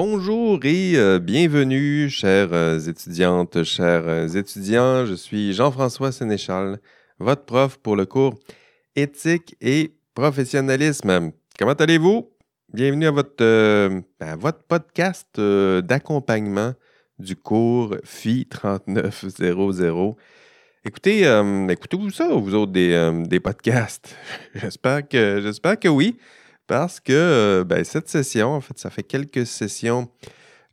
Bonjour et euh, bienvenue, chères euh, étudiantes, chers euh, étudiants. Je suis Jean-François Sénéchal, votre prof pour le cours éthique et professionnalisme. Comment allez-vous? Bienvenue à votre, votre podcast d'accompagnement du cours FI 3900. Écoutez, écoutez-vous ça, vous autres, des, des podcasts? j'espère, que, j'espère que oui parce que euh, ben, cette session, en fait, ça fait quelques sessions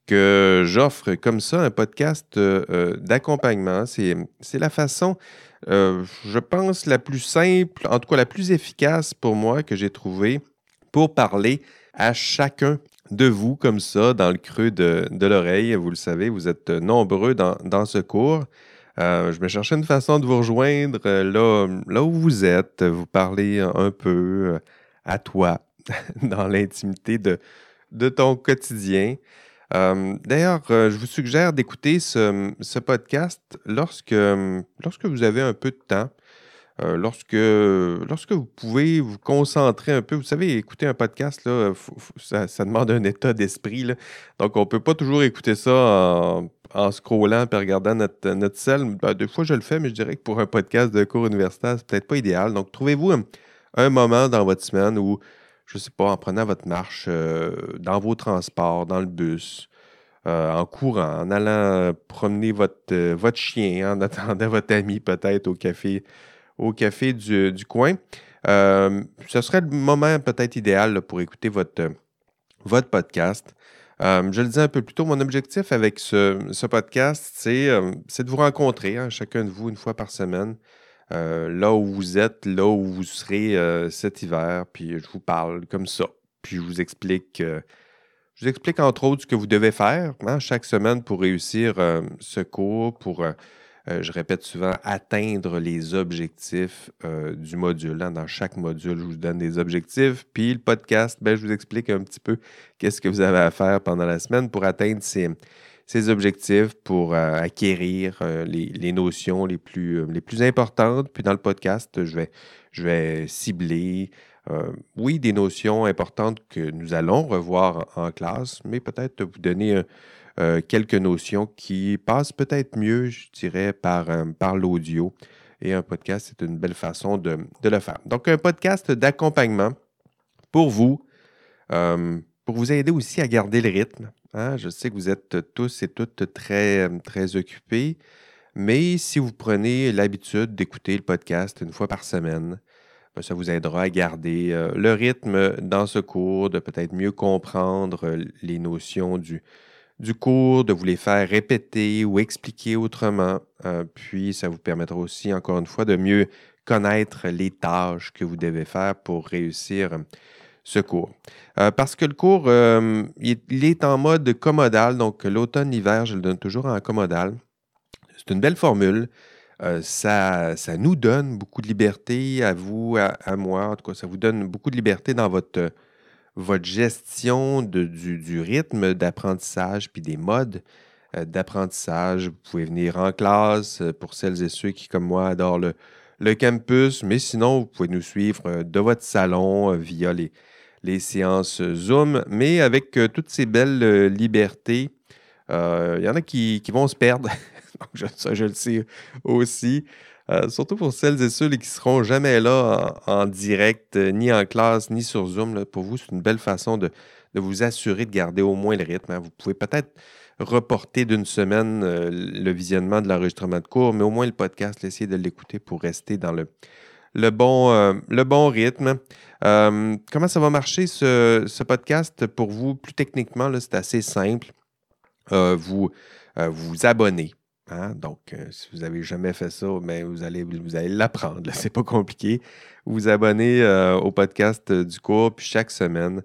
que j'offre comme ça un podcast euh, euh, d'accompagnement. C'est, la façon, je pense, la plus simple, en tout cas la plus efficace pour moi que j'ai trouvé pour parler à chacun de vous comme ça, dans le creux de, l'oreille. Vous le savez, vous êtes nombreux dans, ce cours. je me cherchais une façon de vous rejoindre là, là où vous êtes, vous parler un peu à toi, dans l'intimité de, de ton quotidien. Euh, d'ailleurs, euh, je vous suggère d'écouter ce, podcast lorsque, lorsque vous avez un peu de temps, euh, lorsque, lorsque vous pouvez vous concentrer un peu. Vous savez, écouter un podcast, là, ça, demande un état d'esprit. Donc, on ne peut pas toujours écouter ça en, en scrollant et regardant notre, notre selle. Ben, des fois, je le fais, mais je dirais que pour un podcast de cours universitaire, c'est peut-être pas idéal. Donc, trouvez-vous un moment dans votre semaine où je ne sais pas, en prenant votre marche euh, dans vos transports, dans le bus, euh, en courant, en allant promener votre, euh, votre chien, en attendant votre ami peut-être au café, au café du, coin. ce serait le moment peut-être idéal pour écouter votre, votre podcast. je le disais un peu plus tôt, mon objectif avec ce, podcast, c'est de vous rencontrer, hein, chacun de vous, une fois par semaine. Euh, là où vous êtes, là où vous serez euh, cet hiver, puis je vous parle comme ça. Puis je vous explique, euh, je vous explique entre autres ce que vous devez faire hein, chaque semaine pour réussir ce cours, pour, je répète souvent, atteindre les objectifs du module. Hein. Dans chaque module, je vous donne des objectifs. Puis le podcast, ben, je vous explique un petit peu qu'est-ce que vous avez à faire pendant la semaine pour atteindre ces ses objectifs pour euh, acquérir euh, les, notions les plus, euh, les plus importantes. Puis dans le podcast, je vais, je vais cibler, oui, des notions importantes que nous allons revoir en, classe, mais peut-être vous donner quelques notions qui passent peut-être mieux, je dirais, par, par l'audio. Et un podcast, c'est une belle façon de, de, le faire. Donc, un podcast d'accompagnement pour vous, pour vous aider aussi à garder le rythme. Hein. Je sais que vous êtes tous et toutes très, très occupés, mais si vous prenez l'habitude d'écouter le podcast une fois par semaine, ben, ça vous aidera à garder euh, le rythme dans ce cours, de peut-être mieux comprendre euh, les notions du, cours, de vous les faire répéter ou expliquer autrement. Euh, puis, ça vous permettra aussi, encore une fois, de mieux connaître les tâches que vous devez faire pour réussir ce cours. Euh, parce que le cours, euh, il, est en mode commodal, donc l'automne-hiver, je le donne toujours en commodal. C'est une belle formule. Euh, ça, ça, nous donne beaucoup de liberté à vous, à, moi. En tout cas, ça vous donne beaucoup de liberté dans votre, votre gestion du, du, rythme d'apprentissage puis des modes d'apprentissage. Vous pouvez venir en classe pour celles et ceux qui, comme moi, adorent le, le campus, mais sinon, vous pouvez nous suivre de votre salon via les, les séances Zoom, mais avec euh, toutes ces belles euh, libertés, il euh, y en a qui, vont se perdre. Ça, je le sais aussi. surtout pour celles et ceux qui ne seront jamais là en, direct, ni en classe, ni sur Zoom. Pour vous, c'est une belle façon de, vous assurer de garder au moins le rythme. Hein. Vous pouvez peut-être reporter d'une semaine le visionnement de l'enregistrement de cours, mais au moins le podcast, essayez de l'écouter pour rester dans le, le bon, euh, le bon rythme. Euh, comment ça va marcher ce, podcast? Pour vous? Plus techniquement, c'est assez simple. Euh, vous vous abonnez. Hein? Donc, si vous n'avez jamais fait ça, mais ben, vous allez, vous allez l'apprendre. C'est pas compliqué. Vous abonnez au podcast du cours, puis chaque semaine,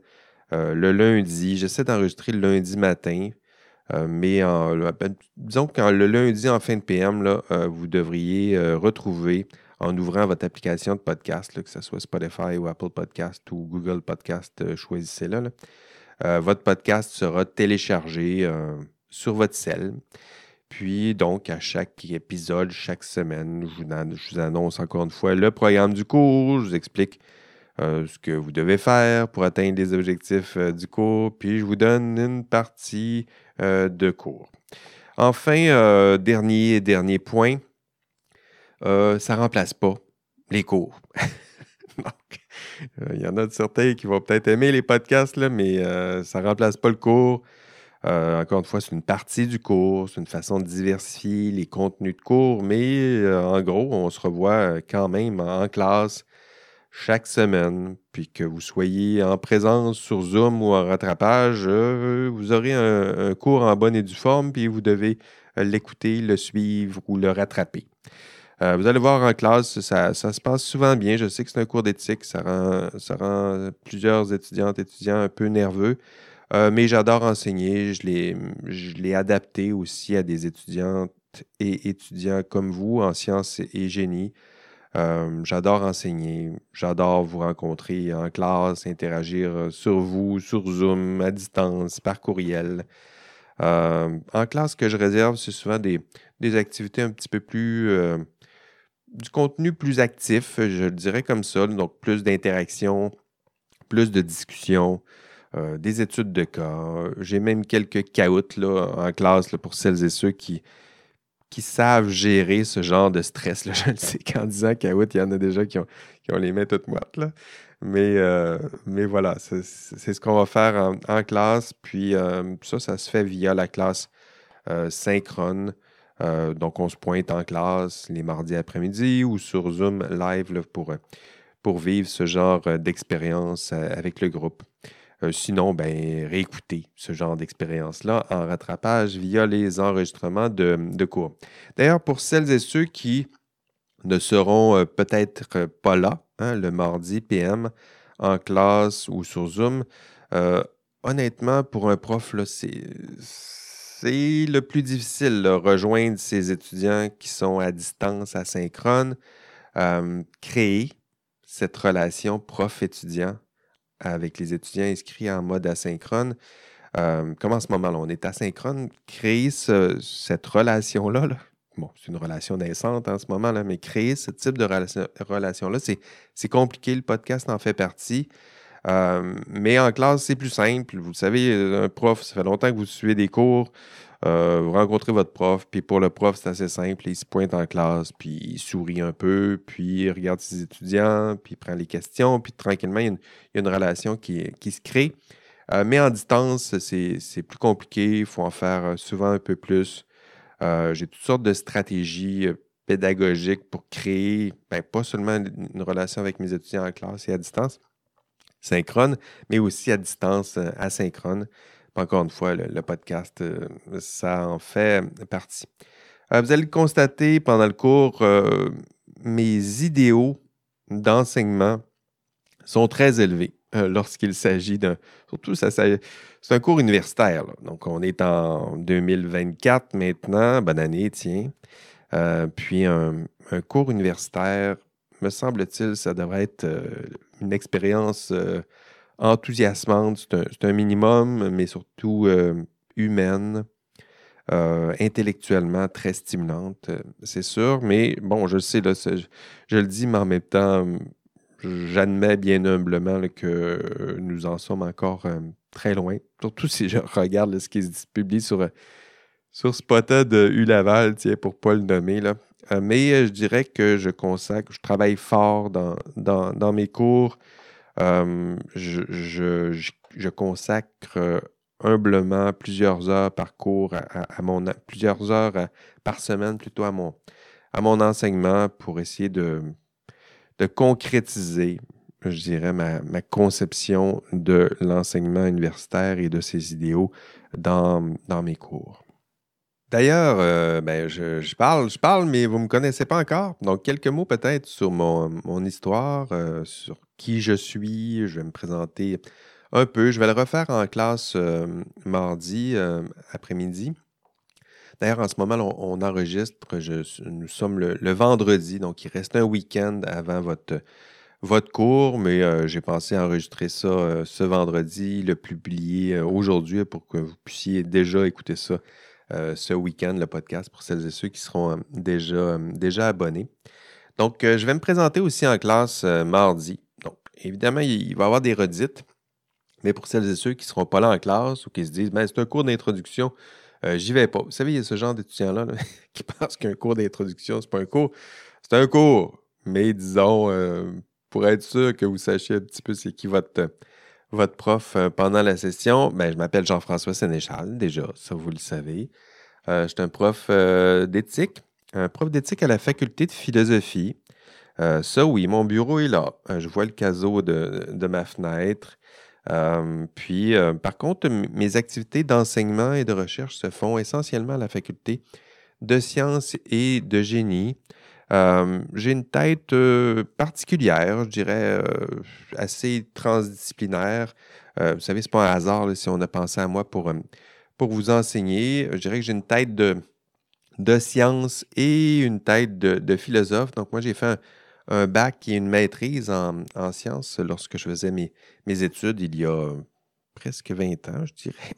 le lundi, j'essaie d'enregistrer le lundi matin. mais ben, disons que le lundi en fin de PM, vous devriez retrouver en ouvrant votre application de podcast, que ce soit Spotify ou Apple Podcast ou Google Podcast, euh, choisissez-le. Euh, votre podcast sera téléchargé euh, sur votre cell. Puis, donc, à chaque épisode, chaque semaine, je vous, annonce encore une fois le programme du cours, je vous explique ce que vous devez faire pour atteindre les objectifs du cours, puis je vous donne une partie de cours. Enfin, dernier dernier point, ça ne remplace pas les cours. il y en a de certains qui vont peut-être aimer les podcasts, là, mais ça ne remplace pas le cours. Euh, encore une fois, c'est une partie du cours, c'est une façon de diversifier les contenus de cours, mais euh, en gros, on se revoit euh, quand même en classe chaque semaine, puis que vous soyez en présence sur Zoom ou en rattrapage, vous aurez un, cours en bonne et due forme, puis vous devez l'écouter, le suivre ou le rattraper. Vous allez voir en classe, ça, se passe souvent bien. Je sais que c'est un cours d'éthique, ça rend, ça rend plusieurs étudiantes et étudiants un peu nerveux. Euh, mais j'adore enseigner. Je l'ai adapté aussi à des étudiantes et étudiants comme vous en sciences et génie. Euh, j'adore enseigner. J'adore vous rencontrer en classe, interagir sur vous, sur Zoom, à distance, par courriel. Euh, en classe, ce que je réserve, c'est souvent des, des, activités un petit peu plus. Du contenu plus actif, je le dirais comme ça. Donc, plus d'interaction, plus de discussion. Euh, des études de cas. J'ai même quelques caoutes là, en classe pour celles et ceux qui, savent gérer ce genre de stress. Je le sais qu'en disant caout, il y en a déjà qui ont, qui ont les mains toutes moites. Euh, mais voilà, c'est ce qu'on va faire en, classe. Puis euh, ça, ça se fait via la classe synchrone. Donc, on se pointe en classe les mardis après-midi ou sur Zoom live pour, pour vivre ce genre d'expérience avec le groupe. Euh, sinon, ben, réécouter ce genre d'expérience-là en rattrapage via les enregistrements de, cours. D'ailleurs, pour celles et ceux qui ne seront euh, peut-être pas là hein, le mardi PM en classe ou sur Zoom, euh, honnêtement, pour un prof, c'est le plus difficile, rejoindre ces étudiants qui sont à distance, asynchrone, créer cette relation prof-étudiant avec les étudiants inscrits en mode asynchrone. Euh, comme en ce moment-là, on est asynchrone, créer cette relation-là, bon, c'est une relation naissante en ce moment-là, mais créer ce type de relation-là, c'est compliqué. Le podcast en fait partie. Euh, mais en classe, c'est plus simple. Vous savez, un prof, ça fait longtemps que vous suivez des cours. Euh, vous rencontrez votre prof, puis pour le prof, c'est assez simple. Il se pointe en classe, puis il sourit un peu, puis il regarde ses étudiants, puis il prend les questions, puis tranquillement, il y a une, relation qui, se crée. Euh, mais en distance, c'est plus compliqué. Il faut en faire euh, souvent un peu plus. J'ai toutes sortes de stratégies pédagogiques pour créer, ben, pas seulement une relation avec mes étudiants en classe et à distance, synchrone, mais aussi à distance asynchrone encore une fois, le, podcast, euh, ça en fait partie. Euh, vous allez le constater pendant le cours, euh, mes idéaux d'enseignement sont très élevés lorsqu'il s'agit d'un. Surtout, ça, c'est un cours universitaire. Donc, on est en 2024 maintenant. Bonne année, tiens. puis, un, cours universitaire, me semble-t-il, ça devrait être une expérience enthousiasmante, c'est un, minimum, mais surtout euh, humaine, euh, intellectuellement très stimulante, euh, c'est sûr. Mais bon, je sais, là, je, le dis, mais en même temps, j'admets bien humblement que nous en sommes encore très loin. Surtout si je regarde ce qui se publie sur, sur Spotted U Laval, tiens, pour ne pas le nommer. Mais je dirais que je consacre, je travaille fort dans, dans, mes cours. Euh, je, consacre euh, humblement plusieurs heures par cours, mon, plusieurs heures euh, par semaine plutôt à mon, à mon enseignement pour essayer de, de concrétiser, je dirais, ma, conception de l'enseignement universitaire et de ses idéaux dans, dans mes cours. D'ailleurs, ben, je, parle, je parle, mais vous ne me connaissez pas encore. Donc, quelques mots peut-être sur mon, histoire, sur qui je suis. Je vais me présenter un peu. Je vais le refaire en classe euh, mardi euh, après-midi. D'ailleurs, en ce moment, on, enregistre. nous sommes le, vendredi, donc il reste un week-end avant votre, votre cours, mais euh, j'ai pensé enregistrer ça ce vendredi, le publier aujourd'hui pour que vous puissiez déjà écouter ça ce week-end, le podcast, pour celles et ceux qui seront déjà, déjà abonnés. Donc, je vais me présenter aussi en classe mardi évidemment, il va y avoir des redites, mais pour celles et ceux qui ne seront pas là en classe ou qui se disent, ben, c'est un cours d'introduction, euh, j'y vais pas. Vous savez, il y a ce genre d'étudiants-là qui pensent qu'un cours d'introduction, c'est pas un cours. C'est un cours, mais disons, euh, pour être sûr que vous sachiez un petit peu c'est qui votre, votre prof euh, pendant la session, ben, je m'appelle Jean-François Sénéchal, déjà, ça vous le savez. je suis un prof d'éthique, un prof d'éthique à la faculté de philosophie. ça, oui, mon bureau est là. je vois le caseau de, de ma fenêtre. Euh, puis, euh, par contre, mes activités d'enseignement et de recherche se font essentiellement à la faculté de sciences et de génie. Euh, j'ai une tête particulière, je dirais, assez transdisciplinaire. vous savez, ce n'est pas un hasard si on a pensé à moi pour, pour vous enseigner. Je dirais que j'ai une tête de, de science et une tête de, de philosophe. Donc, moi, j'ai fait un, un bac et une maîtrise en, sciences lorsque je faisais mes, mes, études il y a presque 20 ans, je dirais.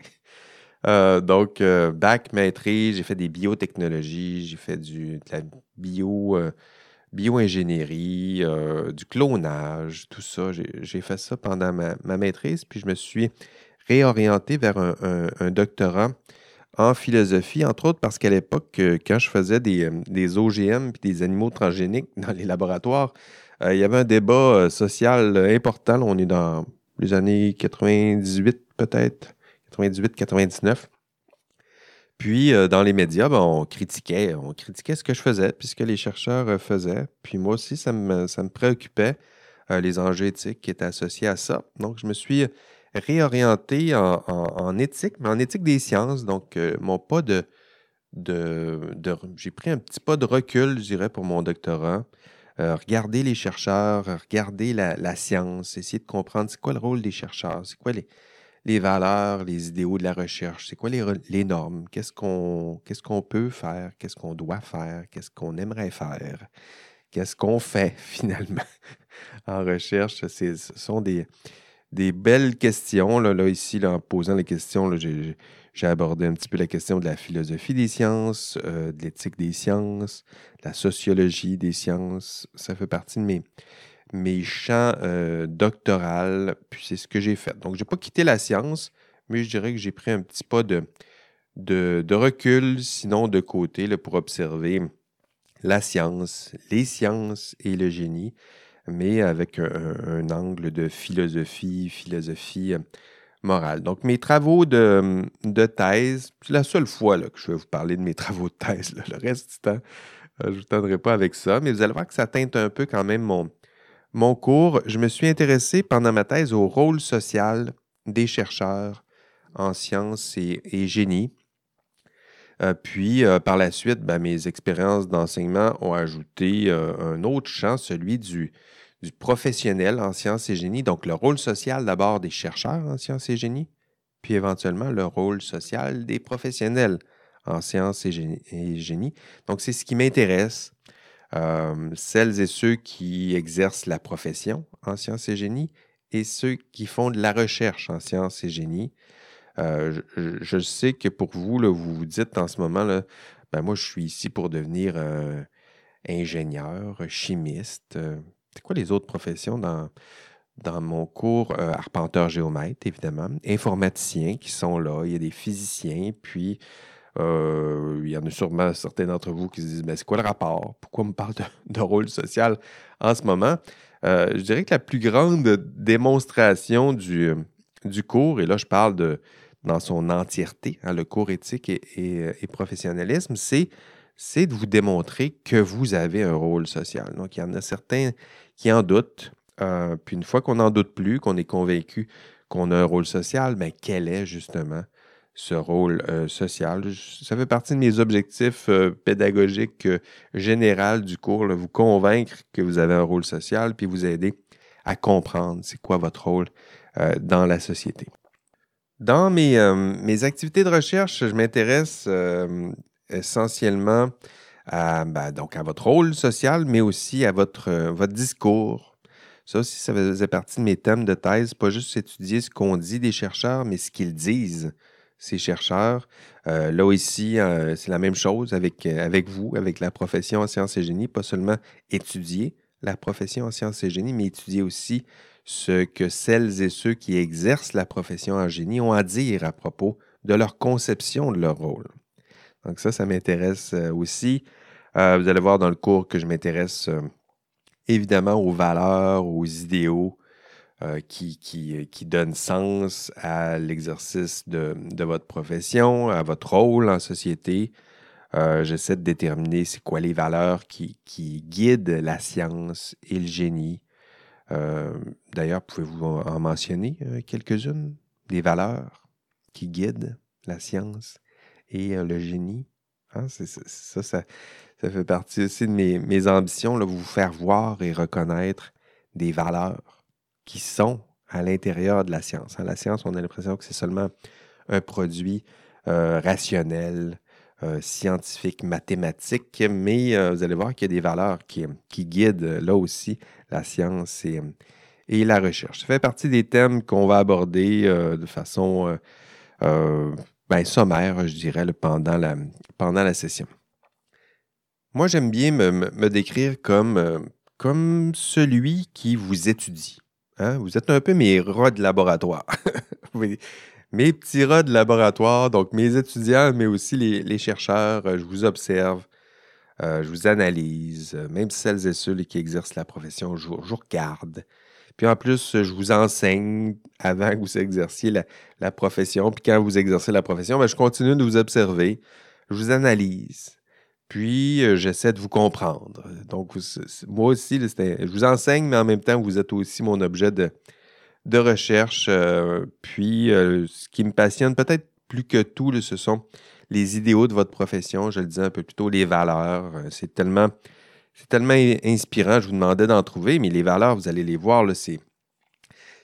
Euh, donc, euh, bac, maîtrise, j'ai fait des biotechnologies, j'ai fait du, de la bio, euh, bioingénierie, du clonage, tout ça. J'ai fait ça pendant ma, maîtrise, puis je me suis réorienté vers un doctorat en philosophie, entre autres parce qu'à l'époque, quand je faisais des, euh, OGM et des animaux transgéniques dans les laboratoires, il y avait un débat social important. on est dans les années 98 peut-être, 98-99. Puis dans les médias, ben, on critiquait, on critiquait ce que je faisais, puis ce que les chercheurs faisaient. Puis moi aussi, ça me, préoccupait, les enjeux éthiques qui étaient associés à ça. Donc, je me suis réorienté en, éthique, mais en éthique des sciences. Donc, euh, mon pas de. J'ai pris un petit pas de recul, je dirais, pour mon doctorat. Euh, regarder les chercheurs, regarder la, science, essayer de comprendre c'est quoi le rôle des chercheurs, c'est quoi les, les valeurs, les idéaux de la recherche, c'est quoi les, normes, qu'est-ce qu'on peut faire, qu'est-ce qu'on doit faire, qu'est-ce qu'on aimerait faire, qu'est-ce qu'on fait finalement en recherche? Ce sont des, des belles questions. Là, là ici, en posant les questions, j'ai abordé un petit peu la question de la philosophie des sciences, euh, de l'éthique des sciences, de la sociologie des sciences. Ça fait partie de mes, mes champs euh, puis c'est ce que j'ai fait. Donc, je n'ai pas quitté la science, mais je dirais que j'ai pris un petit pas de, de, recul, sinon de côté, là, pour observer la science, les sciences et le génie mais avec un, angle de philosophie, philosophie euh, morale. Donc, mes travaux de, thèse, c'est la seule fois là, que je vais vous parler de mes travaux de thèse. Le reste du temps, euh, je ne vous tendrai pas avec ça, mais vous allez voir que ça teinte un peu quand même mon, mon cours. Je me suis intéressé pendant ma thèse au rôle social des chercheurs en sciences et, génie. Euh, puis, par la suite, ben, mes expériences d'enseignement ont ajouté un autre champ, celui du professionnel en sciences et génie, donc le rôle social d'abord des chercheurs en sciences et génie, puis éventuellement le rôle social des professionnels en sciences et génie. Donc c'est ce qui m'intéresse, euh, celles et ceux qui exercent la profession en sciences et génie et ceux qui font de la recherche en sciences et génie. Euh, je, sais que pour vous, là, vous vous dites en ce moment, là, ben moi je suis ici pour devenir ingénieur, chimiste, euh, c'est quoi les autres professions dans, dans mon cours euh, arpenteur géomètre, évidemment, informaticiens qui sont là, il y a des physiciens, puis euh, il y en a sûrement certains d'entre vous qui se disent Mais c'est quoi le rapport? Pourquoi on me parle de, rôle social en ce moment? Euh, Je dirais que la plus grande démonstration du, du cours, et là je parle de dans son entièreté, hein, le cours éthique et, professionnalisme, c'est c'est de vous démontrer que vous avez un rôle social. Donc, il y en a certains qui en doutent. Euh, puis une fois qu'on n'en doute plus, qu'on est convaincu qu'on a un rôle social, bien, quel est justement ce rôle euh, social? Ça fait partie de mes objectifs euh, pédagogiques généraux du cours, vous convaincre que vous avez un rôle social, puis vous aider à comprendre c'est quoi votre rôle dans la société. Dans mes, activités de recherche, je m'intéresse essentiellement à, ben, donc à votre rôle social, mais aussi à votre, euh, votre discours. Ça aussi, ça faisait partie de mes thèmes de thèse, pas juste étudier ce qu'on dit des chercheurs, mais ce qu'ils disent, ces chercheurs. Euh, là ici, euh, c'est la même chose avec, avec vous, avec la profession en sciences et génie, pas seulement étudier la profession en sciences et génie, mais étudier aussi ce que celles et ceux qui exercent la profession en génie ont à dire à propos de leur conception de leur rôle. Donc ça, ça m'intéresse euh, aussi. Euh, vous allez voir dans le cours que je m'intéresse euh, évidemment aux valeurs, aux idéaux qui, qui, qui, donnent sens à l'exercice de, de, votre profession, à votre rôle en société. J'essaie de déterminer c'est quoi les valeurs qui, qui, guident la science et le génie. D'ailleurs, pouvez-vous en mentionner quelques-unes des valeurs qui guident la science et le génie? Hein, ça, ça, ça, fait partie aussi de mes, mes ambitions, là, vous faire voir et reconnaître des valeurs qui sont à l'intérieur de la science. Hein. La science, on a l'impression que c'est seulement un produit euh, rationnel, euh, scientifique, mathématique, mais euh, vous allez voir qu'il y a des valeurs qui, qui, guident là aussi la science et, et, la recherche. Ça fait partie des thèmes qu'on va aborder de façon ben, sommaire, je dirais, pendant, la, pendant la session. Moi, j'aime bien me, décrire comme, comme celui qui vous étudie. Hein? Vous êtes un peu mes rats de laboratoire. mes petits rats de laboratoire, donc mes étudiants, mais aussi les, chercheurs, euh, je vous observe, euh, je vous analyse, même celles et ceux qui exercent la profession, je, je regarde. Puis en plus, je vous enseigne avant que vous exerciez la, profession. Puis quand vous exercez la profession, ben, je continue de vous observer. Je vous analyse. Puis euh, j'essaie de vous comprendre. Donc, moi aussi, je vous enseigne, mais en même temps, vous êtes aussi mon objet de, recherche. Euh, puis, euh, ce qui me passionne peut-être plus que tout, ce sont les idéaux de votre profession. Je le disais un peu plus tôt, les valeurs. c'est tellement tellement inspirant. Je vous demandais d'en trouver, mais les valeurs, vous allez les voir, c'est,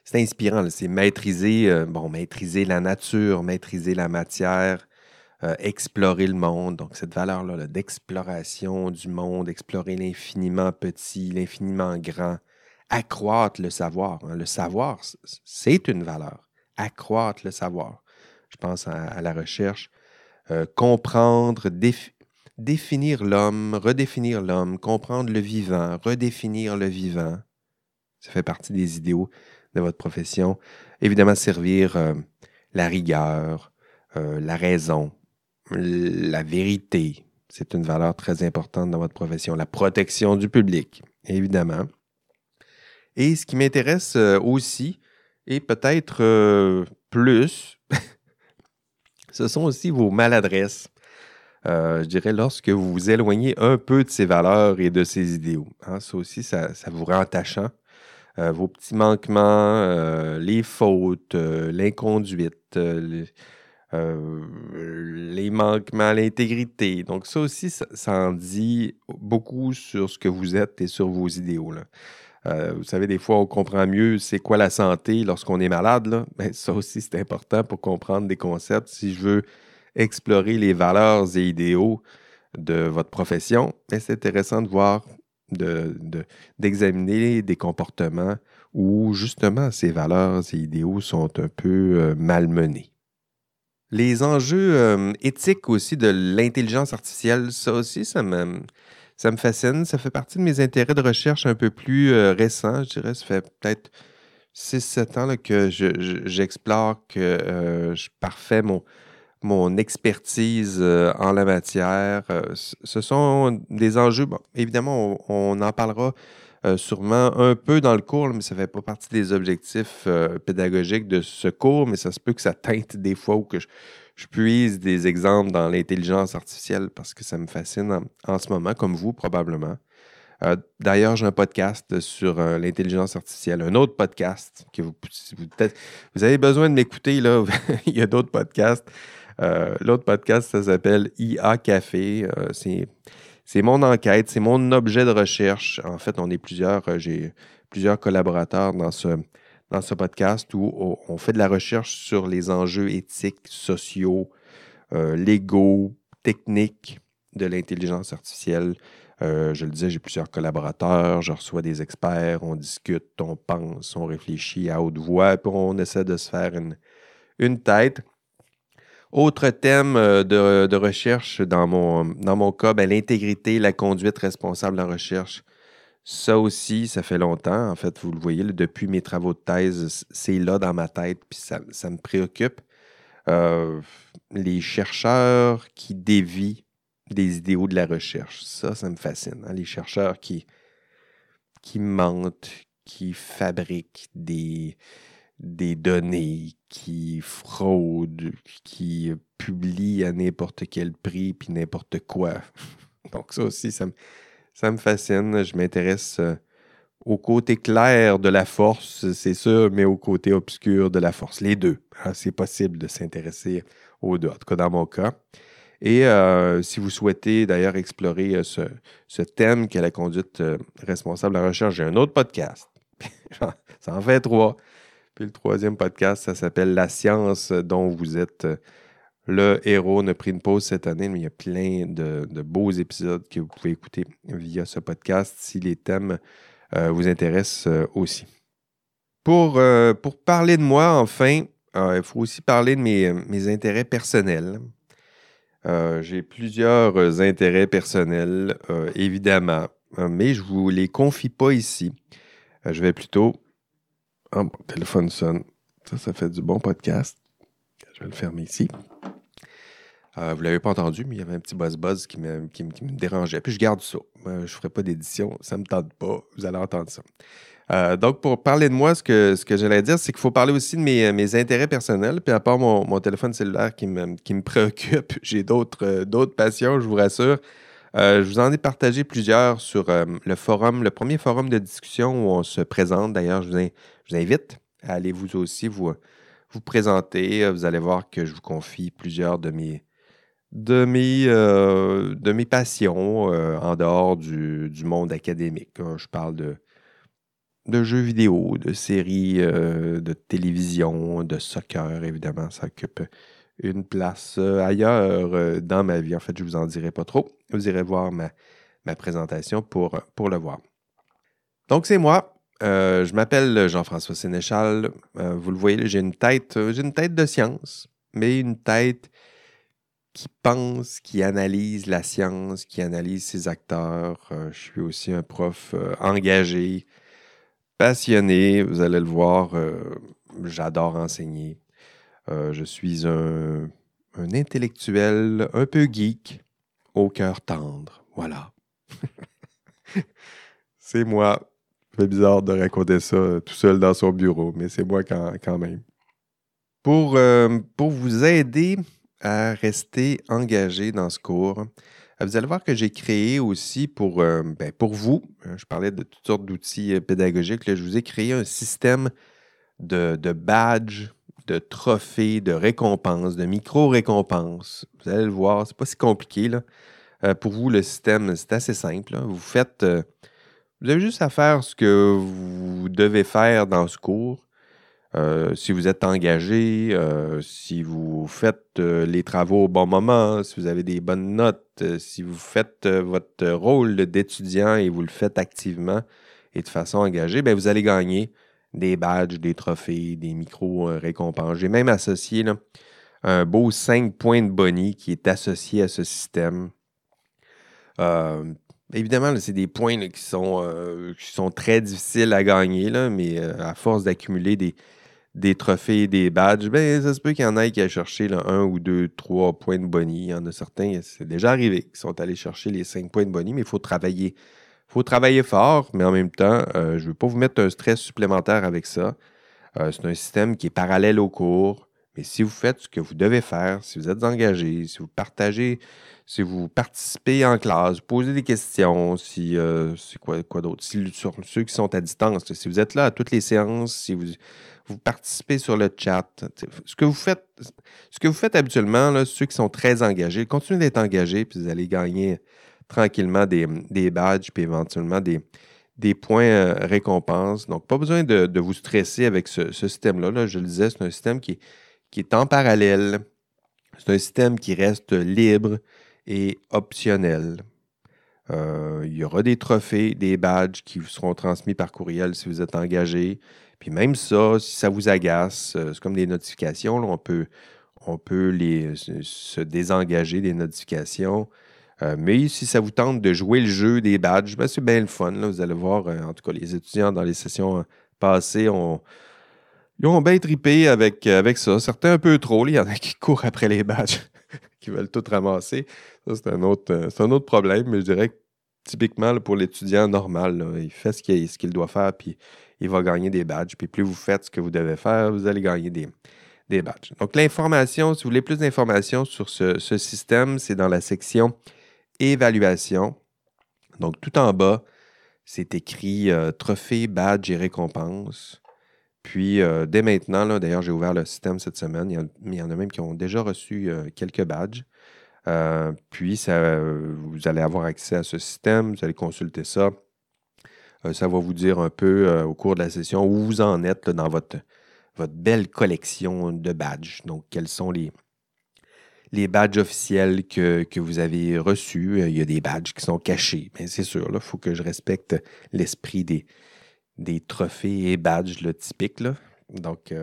c'est inspirant. C'est maîtriser, bon, maîtriser la nature, maîtriser la matière, euh, explorer le monde. Donc, cette valeur-là d'exploration du monde, explorer l'infiniment petit, l'infiniment grand, accroître le savoir. Hein. Le savoir, c'est une valeur. Accroître le savoir. Je pense à, la recherche. Euh, comprendre, définir l'homme, redéfinir l'homme, comprendre le vivant, redéfinir le vivant. Ça fait partie des idéaux de votre profession. Évidemment, servir euh, la rigueur, la raison, la vérité. C'est une valeur très importante dans votre profession. La protection du public, évidemment. Et ce qui m'intéresse euh, aussi, et peut-être plus, ce sont aussi vos maladresses. Euh, je dirais, lorsque vous vous éloignez un peu de ces valeurs et de ces idéaux. Hein, ça aussi, ça, vous rend attachant. Euh, vos petits manquements, euh, les fautes, l'inconduite, manquements à l'intégrité. Donc ça aussi, ça, en dit beaucoup sur ce que vous êtes et sur vos idéaux. vous savez, des fois, on comprend mieux c'est quoi la santé lorsqu'on est malade. Ben, ça aussi, c'est important pour comprendre des concepts. Si je veux explorer les valeurs et idéaux de votre profession, c'est intéressant de voir, d'examiner de, des comportements où justement ces valeurs et idéaux sont un peu euh, malmenés. Les enjeux euh, éthiques aussi de l'intelligence artificielle, ça aussi, ça me, ça me fascine. Ça fait partie de mes intérêts de recherche un peu plus euh, récents, je dirais. Ça fait peut-être 6-7 ans que j'explore, que je parfais mon, mon expertise euh, en la matière. Euh, ce sont des enjeux, évidemment, on, en parlera euh, sûrement un peu dans le cours, mais ça ne fait pas partie des objectifs pédagogiques de ce cours, mais ça se peut que ça teinte des fois ou que je, puise des exemples dans l'intelligence artificielle parce que ça me fascine en, ce moment, comme vous probablement. D'ailleurs, j'ai un podcast sur l'intelligence artificielle, un autre podcast que vous, vous, vous avez besoin de m'écouter. Là, il y a d'autres podcasts. Euh, l'autre podcast, ça s'appelle IA Café. Euh, c'est mon enquête, c'est mon objet de recherche. En fait, on est plusieurs, euh, j'ai plusieurs collaborateurs dans ce, podcast où on fait de la recherche sur les enjeux éthiques, sociaux, légaux, techniques de l'intelligence artificielle. je le disais, j'ai plusieurs collaborateurs, je reçois des experts, on discute, on pense, on réfléchit à haute voix, puis on essaie de se faire une, une tête. Autre thème euh, de, recherche dans mon, dans mon cas, ben, l'intégrité, la conduite responsable en recherche. Ça aussi, ça fait longtemps. En fait, vous le voyez, depuis mes travaux de thèse, c'est là dans ma tête, puis ça, me préoccupe. Euh, les chercheurs qui dévient des idéaux de la recherche, ça, ça me fascine. Hein. Les chercheurs qui, qui mentent, qui fabriquent des, des données, qui fraudent, qui publient à n'importe quel prix, puis n'importe quoi. Donc ça aussi, ça me, ça me fascine. Je m'intéresse euh, au côté clair de la force, c'est sûr, mais au côté obscur de la force. Les deux. Hein, c'est possible de s'intéresser aux deux, en tout cas dans mon cas. Et euh, si vous souhaitez d'ailleurs explorer euh, ce, thème qu'est la conduite responsable de la recherche, j'ai un autre podcast. ça en fait trois. Puis le troisième podcast, ça s'appelle La science dont vous êtes le héros a pris une pause cette année, mais il y a plein de, beaux épisodes que vous pouvez écouter via ce podcast si les thèmes euh, vous intéressent euh, aussi. Pour, euh, pour, parler de moi, enfin, il faut aussi parler de mes, mes intérêts personnels. J'ai plusieurs intérêts personnels, évidemment, mais je ne vous les confie pas ici. je vais plutôt. Oh, mon téléphone sonne. Ça, ça fait du bon podcast. Je vais le fermer ici. Euh, vous ne l'avez pas entendu, mais il y avait un petit buzz-buzz qui me, dérangeait. Puis je garde ça. je ne ferai pas d'édition. Ça ne me tente pas. Vous allez entendre ça. Euh, donc, pour parler de moi, ce que, ce que j'allais dire, c'est qu'il faut parler aussi de mes, intérêts personnels. Puis à part mon, téléphone cellulaire qui me, qui me préoccupe, j'ai d'autres, euh, passions, je vous rassure. je vous en ai partagé plusieurs sur le forum, le premier forum de discussion où on se présente. D'ailleurs, je, je vous, invite à aller vous aussi vous, vous présenter. Vous allez voir que je vous confie plusieurs de mes, de mes, euh, de mes passions euh, en dehors du, monde académique. Hein. Je parle de, de jeux vidéo, de séries euh, de télévision, de soccer, évidemment. Ça occupe une place ailleurs dans ma vie. En fait, je ne vous en dirai pas trop. Vous irez voir ma, ma présentation pour, pour le voir. Donc, c'est moi. Je m'appelle Jean-François Sénéchal. vous le voyez, j'ai une tête, j'ai une tête de science, mais une tête qui pense, qui analyse la science, qui analyse ses acteurs. Euh, je suis aussi un prof euh, engagé, passionné. Vous allez le voir, euh, j'adore enseigner. je suis un, intellectuel un peu geek, au cœur tendre. Voilà. c'est moi. Bizarre de raconter ça tout seul dans son bureau, mais c'est moi quand, même. Pour, pour vous aider à rester engagé dans ce cours. Euh, vous allez voir que j'ai créé aussi pour, euh, ben, pour vous, euh, je parlais de toutes sortes d'outils pédagogiques, je vous ai créé un système de, de badges, de trophées, de récompenses, de micro-récompenses. Vous allez le voir, c'est pas si compliqué. Là. pour vous, le système, c'est assez simple. Vous faites. Vous avez juste à faire ce que vous devez faire dans ce cours. Euh, si vous êtes engagé, euh, si vous faites euh, les travaux au bon moment, si vous avez des bonnes notes, si vous faites votre rôle d'étudiant et vous le faites activement et de façon engagée, bien, vous allez gagner des badges, des trophées, des micro-récompenses. J'ai même associé un beau 5 points de boni qui est associé à ce système. Évidemment, c'est des points qui, sont, qui sont très difficiles à gagner, là, mais à force d'accumuler des, des trophées, des badges, ben, ça se peut qu'il y en ait qui aient cherché un ou deux, trois points de boni. Il y en a certains, c'est déjà arrivé, qui sont allés chercher les cinq points de boni, mais il faut travailler. Il faut travailler fort, mais en même temps, euh, je ne veux pas vous mettre un stress supplémentaire avec ça. Euh, c'est un système qui est parallèle au cours. Mais si vous faites ce que vous devez faire, si vous êtes engagé, si vous partagez, si vous participez en classe, posez des questions, si euh, c'est quoi, quoi d'autre, si, ceux qui sont à distance, si vous êtes là à toutes les séances, si vous, vous participez sur le chat. Ce que vous faites, ce que vous faites habituellement, ceux qui sont très engagés, continuez d'être engagés, puis vous allez gagner tranquillement des, badges, puis éventuellement des, des points euh, récompenses. Donc, pas besoin de, vous stresser avec ce, système-là. Je le disais, c'est un système qui, qui est en parallèle. C'est un système qui reste libre et optionnel. Euh, il y aura des trophées, des badges qui vous seront transmis par courriel si vous êtes engagé. Puis même ça, si ça vous agace, euh, c'est comme des notifications, on, peut, on peut les, se désengager des notifications. mais si ça vous tente de jouer le jeu des badges, ben, c'est bien le fun. Vous allez voir, en tout cas, les étudiants dans les sessions passées ont, ils ont bien tripé avec, avec ça. Certains un peu trop. Il y en a qui courent après les badges, qui veulent tout ramasser. Ça, c'est un, autre, un autre problème, mais je dirais que typiquement, pour l'étudiant normal, il fait ce qu'il doit faire, puis il va gagner des badges. Puis plus vous faites ce que vous devez faire, vous allez gagner des, des badges. Donc, l'information, si vous voulez plus d'informations sur ce, système, c'est dans la section Évaluation. Donc, tout en bas, c'est écrit euh, Trophée, badge et récompense. Puis, euh, dès maintenant, d'ailleurs, j'ai ouvert le système cette semaine. Il y, en, a même qui ont déjà reçu euh, quelques badges. Euh, puis, vous allez avoir accès à ce système, vous allez consulter ça. Ça va vous dire un peu au cours de la session où vous en êtes dans votre, belle collection de badges. Donc, quels sont les, les badges officiels que, vous avez reçus? Il y a des badges qui sont cachés. Mais c'est sûr, il faut que je respecte l'esprit des, des trophées et badges typiques. Donc,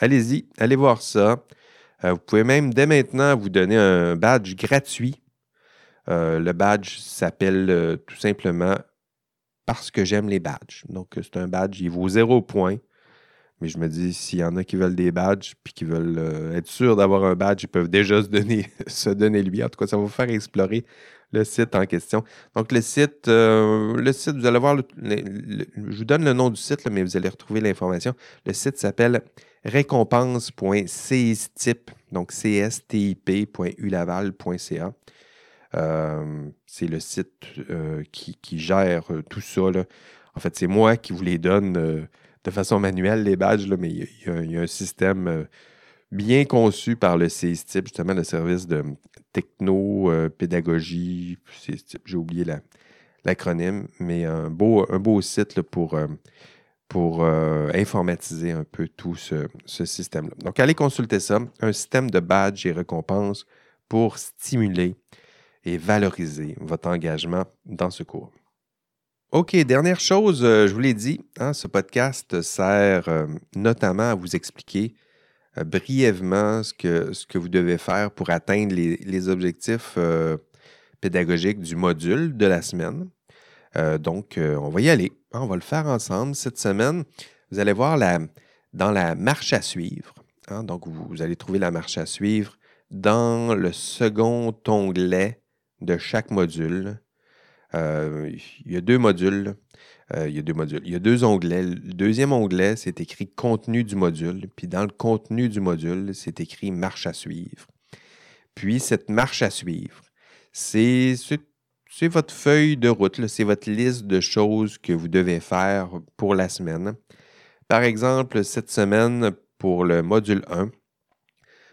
allez-y, allez voir ça. Euh, vous pouvez même dès maintenant vous donner un badge gratuit. Euh, le badge s'appelle euh, tout simplement parce que j'aime les badges. Donc, c'est un badge, il vaut zéro point. Mais je me dis, s'il y en a qui veulent des badges puis qui veulent être sûrs d'avoir un badge, ils peuvent déjà se donner, se donner lui. En tout cas, ça va vous faire explorer le site en question. Donc, le site, le site, vous allez voir, je vous donne le nom du site, mais vous allez retrouver l'information. Le site s'appelle récompense.cstip, donc cstip.ulaval.ca. Euh, c'est le site euh, qui, gère euh, tout ça. En fait, c'est moi qui vous les donne de façon manuelle, les badges, mais il y, a un système bien conçu par le CSTIP, justement le service de techno-pédagogie. J'ai oublié l'acronyme, mais un beau, un beau site pour pour euh, informatiser un peu tout ce, système-là. Donc, allez consulter ça, un système de badges et récompenses pour stimuler et valoriser votre engagement dans ce cours. OK, dernière chose, euh, je vous l'ai dit, hein, ce podcast sert euh, notamment à vous expliquer brièvement ce que, ce que vous devez faire pour atteindre les objectifs pédagogiques du module de la semaine. Euh, donc, euh, on va y aller. On va le faire ensemble cette semaine. Vous allez voir dans la marche à suivre. Hein, donc, vous, allez trouver la marche à suivre dans le second onglet de chaque module. Euh, il y a deux modules. Il y a deux modules. Il y a deux onglets. Le deuxième onglet, c'est écrit contenu du module. Puis dans le contenu du module, c'est écrit marche à suivre. Puis cette marche à suivre, c'est c'est votre feuille de route, c'est votre liste de choses que vous devez faire pour la semaine. Par exemple, cette semaine, pour le module 1,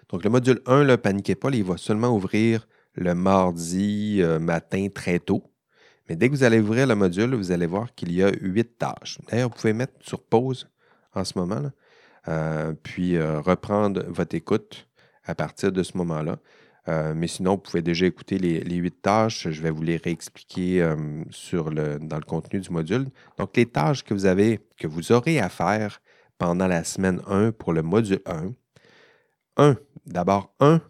donc le module 1, ne paniquez pas, il va seulement ouvrir le mardi euh, matin très tôt. Mais dès que vous allez ouvrir le module, vous allez voir qu'il y a huit tâches. D'ailleurs, vous pouvez mettre sur pause en ce moment, euh, puis euh, reprendre votre écoute à partir de ce moment-là. Euh, mais sinon, vous pouvez déjà écouter les, huit tâches. Je vais vous les réexpliquer dans le contenu du module. Donc, les tâches que vous avez, que vous aurez à faire pendant la semaine 1 pour le module 1. 1. D'abord, 1.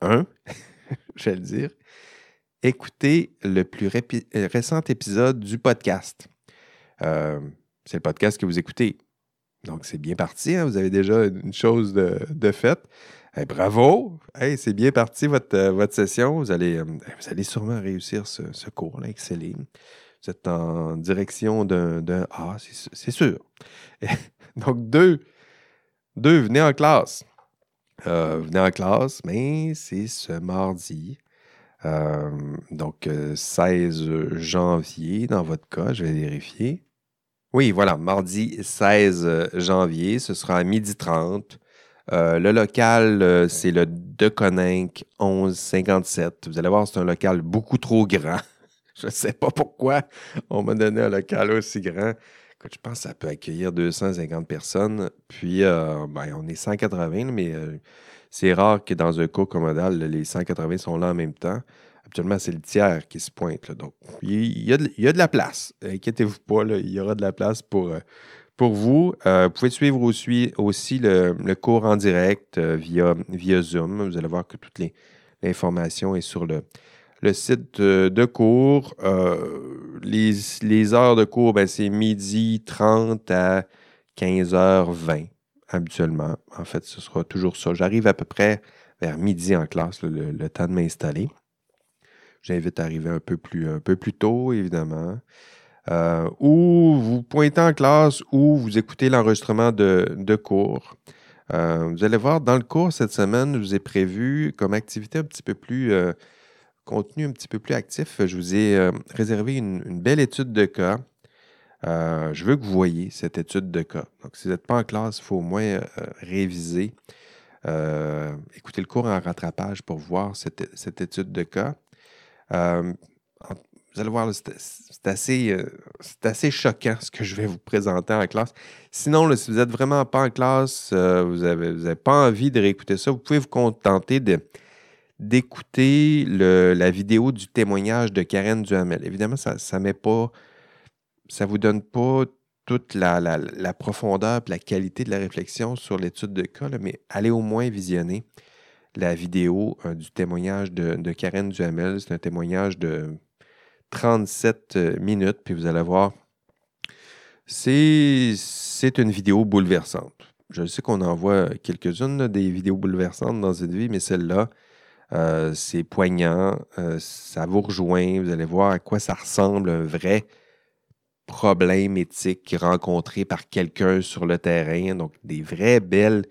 1. je vais le dire. Écoutez le plus récent épisode du podcast. Euh, c'est le podcast que vous écoutez. Donc, c'est bien parti. Hein? Vous avez déjà une chose de, faite bravo! c'est bien parti votre, euh, session. Vous allez, euh, sûrement réussir ce, cours-là, exceller. Vous êtes en direction d'un A, c'est sûr. donc, deux, deux, venez en classe. Euh, venez en classe, mais c'est ce mardi. Donc, 16 janvier, dans votre cas, je vais vérifier. Oui, voilà, mardi 16 janvier, ce sera à 12h30. Euh, le local, euh, c'est le Deconinck 1157. Vous allez voir, c'est un local beaucoup trop grand. je ne sais pas pourquoi on m'a donné un local aussi grand. je pense que ça peut accueillir 250 personnes. Puis, euh, ben, on est 180, mais c'est rare que dans un cours commodal, les 180 sont là en même temps. Actuellement, c'est le tiers qui se pointe. Donc, il y, a de, la place. Inquiétez-vous pas, il y aura de la place pour, pour vous. Euh, vous pouvez suivre aussi, aussi le, cours en direct euh, via, via Zoom. Vous allez voir que toute l'information est sur le, le site de cours. Les, heures de cours, ben, c'est midi 30 à 15h20 habituellement. En fait, ce sera toujours ça. J'arrive à peu près vers midi en classe, le, temps de m'installer. J'invite à arriver un peu plus, un peu plus tôt, évidemment. Euh, ou vous pointez en classe ou vous écoutez l'enregistrement de, cours. Euh, vous allez voir, dans le cours cette semaine, je vous ai prévu comme activité un petit peu plus, euh, contenu un petit peu plus actif, je vous ai réservé une, belle étude de cas. Je veux que vous voyez cette étude de cas. Donc, si vous n'êtes pas en classe, il faut au moins réviser. écouter le cours en rattrapage pour voir cette, cette étude de cas vous allez voir, c'est assez, euh, assez, choquant ce que je vais vous présenter en classe. Sinon, si vous n'êtes vraiment pas en classe, euh, vous n'avez avez pas envie de réécouter ça, vous pouvez vous contenter d'écouter la vidéo du témoignage de Karen Duhamel. Évidemment, ça ne met pas, ça vous donne pas toute la, profondeur et la qualité de la réflexion sur l'étude de cas, mais allez au moins visionner la vidéo euh, du témoignage de, Karen Duhamel. C'est un témoignage de 37 euh, minutes, puis vous allez voir, c'est une vidéo bouleversante. Je sais qu'on en voit quelques-unes des vidéos bouleversantes dans cette vie, mais celle-là, euh, c'est poignant, ça vous rejoint, vous allez voir à quoi ça ressemble un vrai problème éthique rencontré par quelqu'un sur le terrain, donc des vraies belles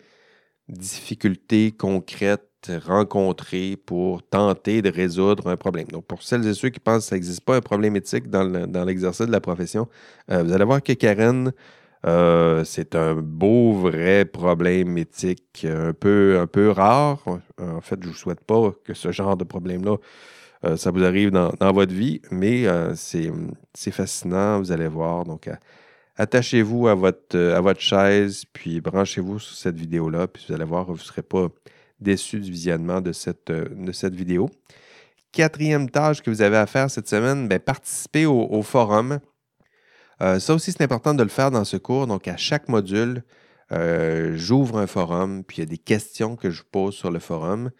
difficultés concrètes rencontrer pour tenter de résoudre un problème. Donc, pour celles et ceux qui pensent que ça n'existe pas un problème éthique dans l'exercice de la profession, euh, vous allez voir que Karen, euh, c'est un beau, vrai problème éthique un peu, un peu rare. En fait, je ne vous souhaite pas que ce genre de problème-là, euh, ça vous arrive dans, votre vie, mais c'est fascinant, vous allez voir. Donc, attachez-vous à votre, chaise, puis branchez-vous sur cette vidéo-là, puis vous allez voir, vous ne serez pas déçu du visionnement de cette, euh, vidéo. Quatrième tâche que vous avez à faire cette semaine, bien, participer au, forum. Euh, ça aussi, c'est important de le faire dans ce cours. Donc, à chaque module, euh, j'ouvre un forum, puis il y a des questions que je pose sur le forum.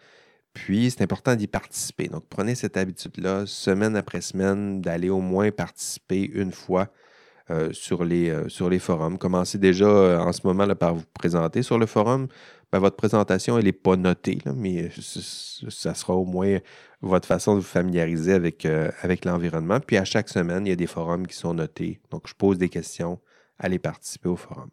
Puis, c'est important d'y participer. Donc, prenez cette habitude-là, semaine après semaine, d'aller au moins participer une fois sur, les, sur les forums. Commencez déjà en ce moment là, par vous présenter sur le forum. Ben, votre présentation, elle n'est pas notée, mais ça sera au moins votre façon de vous familiariser avec, euh, avec l'environnement. Puis à chaque semaine, il y a des forums qui sont notés. Donc, je pose des questions, allez participer au forum.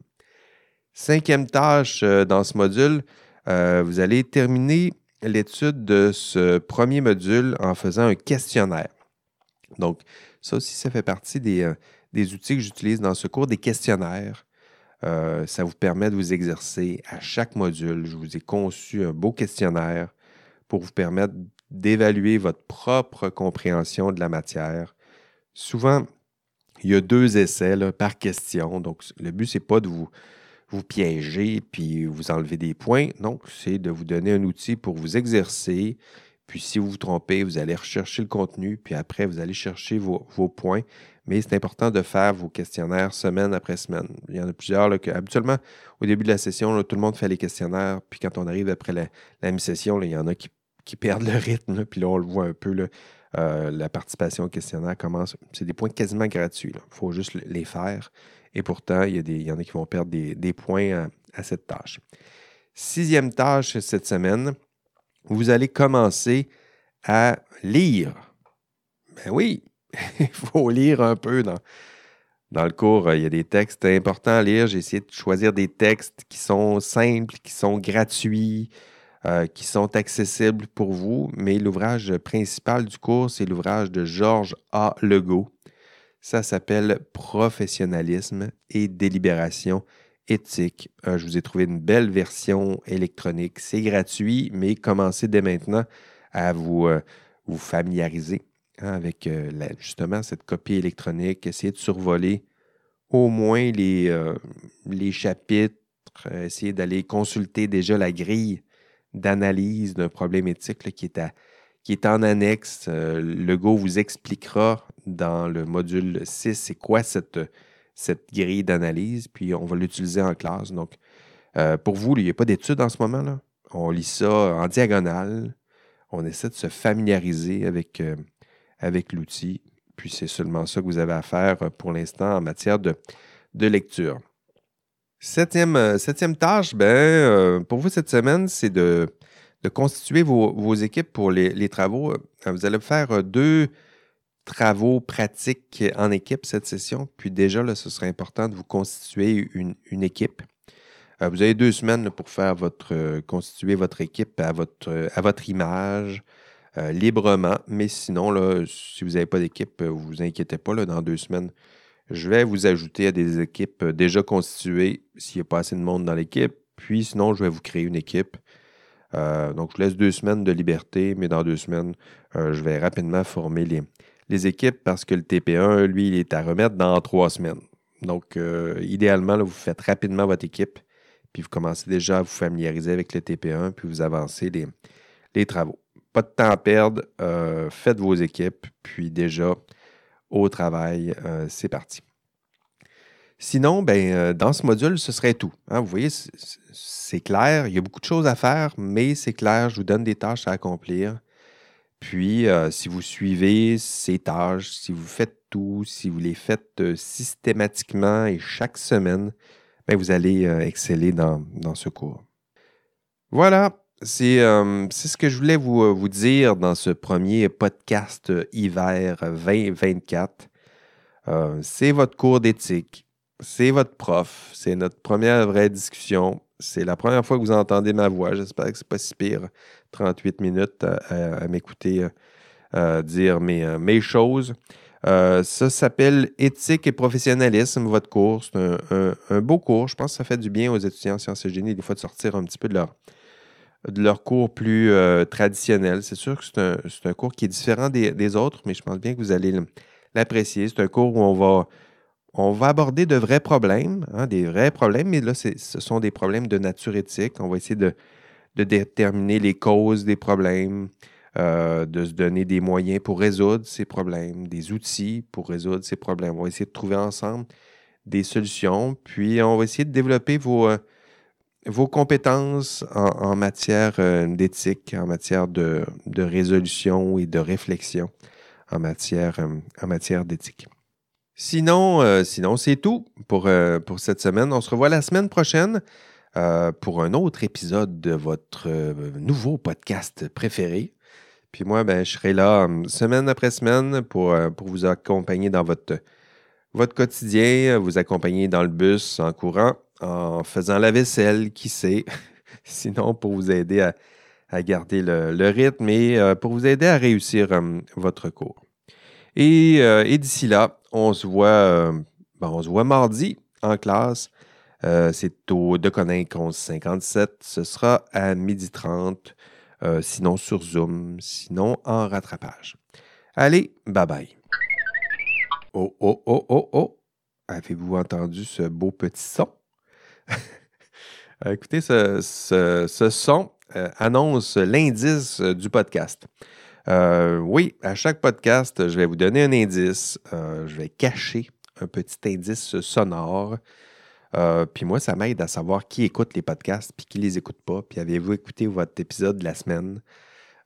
Cinquième tâche euh, dans ce module, euh, vous allez terminer l'étude de ce premier module en faisant un questionnaire. Donc, ça aussi, ça fait partie des, des outils que j'utilise dans ce cours, des questionnaires. Euh, ça vous permet de vous exercer à chaque module. Je vous ai conçu un beau questionnaire pour vous permettre d'évaluer votre propre compréhension de la matière. Souvent, il y a deux essais par question. Donc, le but, ce n'est pas de vous, vous piéger puis vous enlever des points. Non, c'est de vous donner un outil pour vous exercer. Puis, si vous vous trompez, vous allez rechercher le contenu, puis après, vous allez chercher vos, points mais c'est important de faire vos questionnaires semaine après semaine. Il y en a plusieurs que, habituellement, au début de la session, tout le monde fait les questionnaires, puis quand on arrive après la, mi-session, il y en a qui, perdent le rythme, puis là, on le voit un peu. Euh, la participation au questionnaire commence. C'est des points quasiment gratuits. Il faut juste les faire. Et pourtant, il y, en a qui vont perdre des, points à, cette tâche. Sixième tâche cette semaine, vous allez commencer à lire. Ben oui, il faut lire un peu dans, dans le cours. Il y a des textes importants à lire. J'ai essayé de choisir des textes qui sont simples, qui sont gratuits, euh, qui sont accessibles pour vous. Mais l'ouvrage principal du cours, c'est l'ouvrage de Georges A. Legault. Ça s'appelle Professionnalisme et délibération éthique. Euh, je vous ai trouvé une belle version électronique. C'est gratuit, mais commencez dès maintenant à vous, euh, familiariser Hein, avec euh, justement cette copie électronique, essayer de survoler au moins les, les chapitres, essayer d'aller consulter déjà la grille d'analyse d'un problème éthique qui, est qui est en annexe. le Go vous expliquera dans le module 6 c'est quoi cette, cette grille d'analyse, puis on va l'utiliser en classe. Donc, pour vous, il n'y a pas d'études en ce moment. Là. On lit ça en diagonale. On essaie de se familiariser avec avec l'outil. Puis c'est seulement ça que vous avez à faire pour l'instant en matière de, lecture. Septième, septième tâche, ben, pour vous cette semaine, c'est de, constituer vos, équipes pour les, travaux. Vous allez faire deux travaux pratiques en équipe cette session. Puis déjà, ce serait important de vous constituer une, équipe. Euh, vous avez deux semaines pour faire votre euh, constituer votre équipe à votre, image euh, librement. Mais sinon, si vous n'avez pas d'équipe, vous vous inquiétez pas, dans deux semaines, je vais vous ajouter à des équipes déjà constituées s'il n'y a pas assez de monde dans l'équipe. Puis sinon, je vais vous créer une équipe. Donc, je laisse deux semaines de liberté, mais dans deux semaines, je vais rapidement former les, équipes parce que le TP1, lui, il est à remettre dans trois semaines. Donc, euh, idéalement, vous faites rapidement votre équipe, puis vous commencez déjà à vous familiariser avec le TP1, puis vous avancez les, travaux. Pas de temps à perdre, euh, faites vos équipes, puis déjà, au travail, euh, c'est parti. Sinon, ben, dans ce module, ce serait tout. Hein. vous voyez, c'est clair, il y a beaucoup de choses à faire, mais c'est clair, je vous donne des tâches à accomplir. Puis, euh, si vous suivez ces tâches, si vous faites tout, si vous les faites euh, systématiquement et chaque semaine, ben, vous allez euh, exceller dans, ce cours. Voilà, c'est ce que je voulais vous, dire dans ce premier podcast hiver 2024. c'est votre cours d'éthique, c'est votre prof, c'est notre première vraie discussion. C'est la première fois que vous entendez ma voix. J'espère que ce n'est pas si pire. 38 minutes à, m'écouter euh, euh, dire mes, euh, mes choses. ça s'appelle Éthique et professionnalisme, votre cours. C'est un, beau cours. Je pense que ça fait du bien aux étudiants en sciences et génie des fois de sortir un petit peu de leur, de leur cours plus traditionnel. C'est sûr que c'est un, cours qui est différent des, autres, mais je pense bien que vous allez l'apprécier. C'est un cours où on va, on va aborder de vrais problèmes, hein, des vrais problèmes, mais là, ce sont des problèmes de nature éthique. On va essayer de, déterminer les causes des problèmes, euh, de se donner des moyens pour résoudre ces problèmes, des outils pour résoudre ces problèmes. On va essayer de trouver ensemble des solutions, puis on va essayer de développer vos, euh, compétences en, matière euh, d'éthique, en matière de, résolution et de réflexion en matière d'éthique. Sinon, sinon c'est tout pour, pour cette semaine. On se revoit la semaine prochaine. Euh, pour un autre épisode de votre euh, nouveau podcast préféré. Puis moi, ben, je serai là hum, semaine après semaine pour, euh, vous accompagner dans votre, quotidien, vous accompagner dans le bus en courant, en faisant la vaisselle, qui sait. Sinon, pour vous aider à, garder le, rythme et pour vous aider à réussir hum, votre cours. Et, d'ici là, on se voit, ben, on se voit mardi en classe euh, c'est au Deconin 1157. Ce sera à 12h30, euh, sinon sur Zoom, sinon en rattrapage. Allez, bye bye. Oh, oh, oh, oh, oh. Avez-vous entendu ce beau petit son? Écoutez, ce, son euh, annonce l'indice du podcast. Oui, à chaque podcast, je vais vous donner un indice. je vais cacher un petit indice sonore euh, puis moi, ça m'aide à savoir qui écoute les podcasts puis qui les écoute pas. Puis avez-vous écouté votre épisode de la semaine?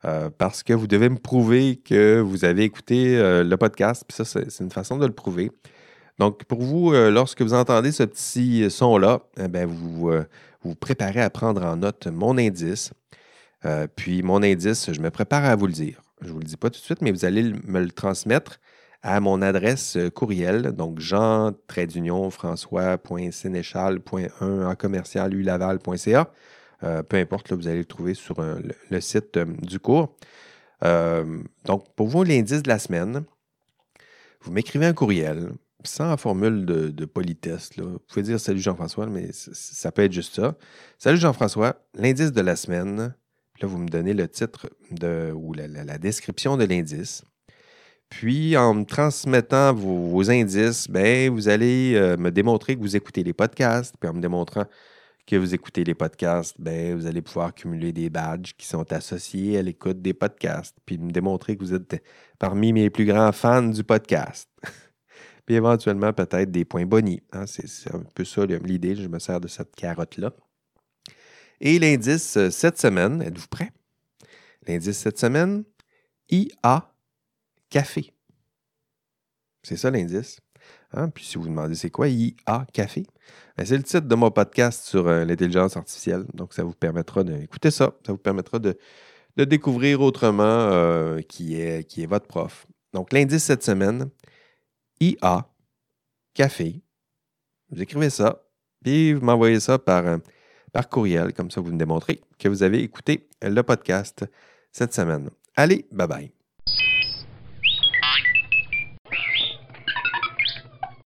Euh, parce que vous devez me prouver que vous avez écouté euh, le podcast. Puis ça, c'est une façon de le prouver. Donc, pour vous, lorsque vous entendez ce petit son-là, eh vous vous préparez à prendre en note mon indice. puis mon indice, je me prépare à vous le dire. Je ne vous le dis pas tout de suite, mais vous allez me le transmettre à mon adresse euh, courriel, donc jean françois.sénéchal.1 en commercial ulaval.ca. Euh, peu importe, là, vous allez le trouver sur euh, le, site du cours. donc, pour vous, l'indice de la semaine, vous m'écrivez un courriel sans formule de, politesse. Vous pouvez dire Salut Jean-François, mais ça peut être juste ça. Salut Jean-François, l'indice de la semaine. Là, vous me donnez le titre de, ou la description de l'indice. Puis, en me transmettant vos, indices, ben, vous allez euh, me démontrer que vous écoutez les podcasts. Puis, en me démontrant que vous écoutez les podcasts, ben, vous allez pouvoir cumuler des badges qui sont associés à l'écoute des podcasts. Puis, me démontrer que vous êtes parmi mes plus grands fans du podcast. puis, éventuellement, peut-être des points bonus. Hein. C'est un peu ça l'idée. Je me sers de cette carotte-là. Et l'indice euh, cette semaine, êtes-vous prêts? L'indice cette semaine, IA café. C'est ça l'indice. Hein? Puis si vous vous demandez c'est quoi IA Café, ben, c'est le titre de mon podcast sur euh, l'intelligence artificielle. Donc ça vous permettra d'écouter ça. Ça vous permettra de, découvrir autrement euh, qui, est, qui est votre prof. Donc l'indice cette semaine, IA Café. Vous écrivez ça, puis vous m'envoyez ça par, par courriel. Comme ça, vous me démontrez que vous avez écouté le podcast cette semaine. Allez, bye bye.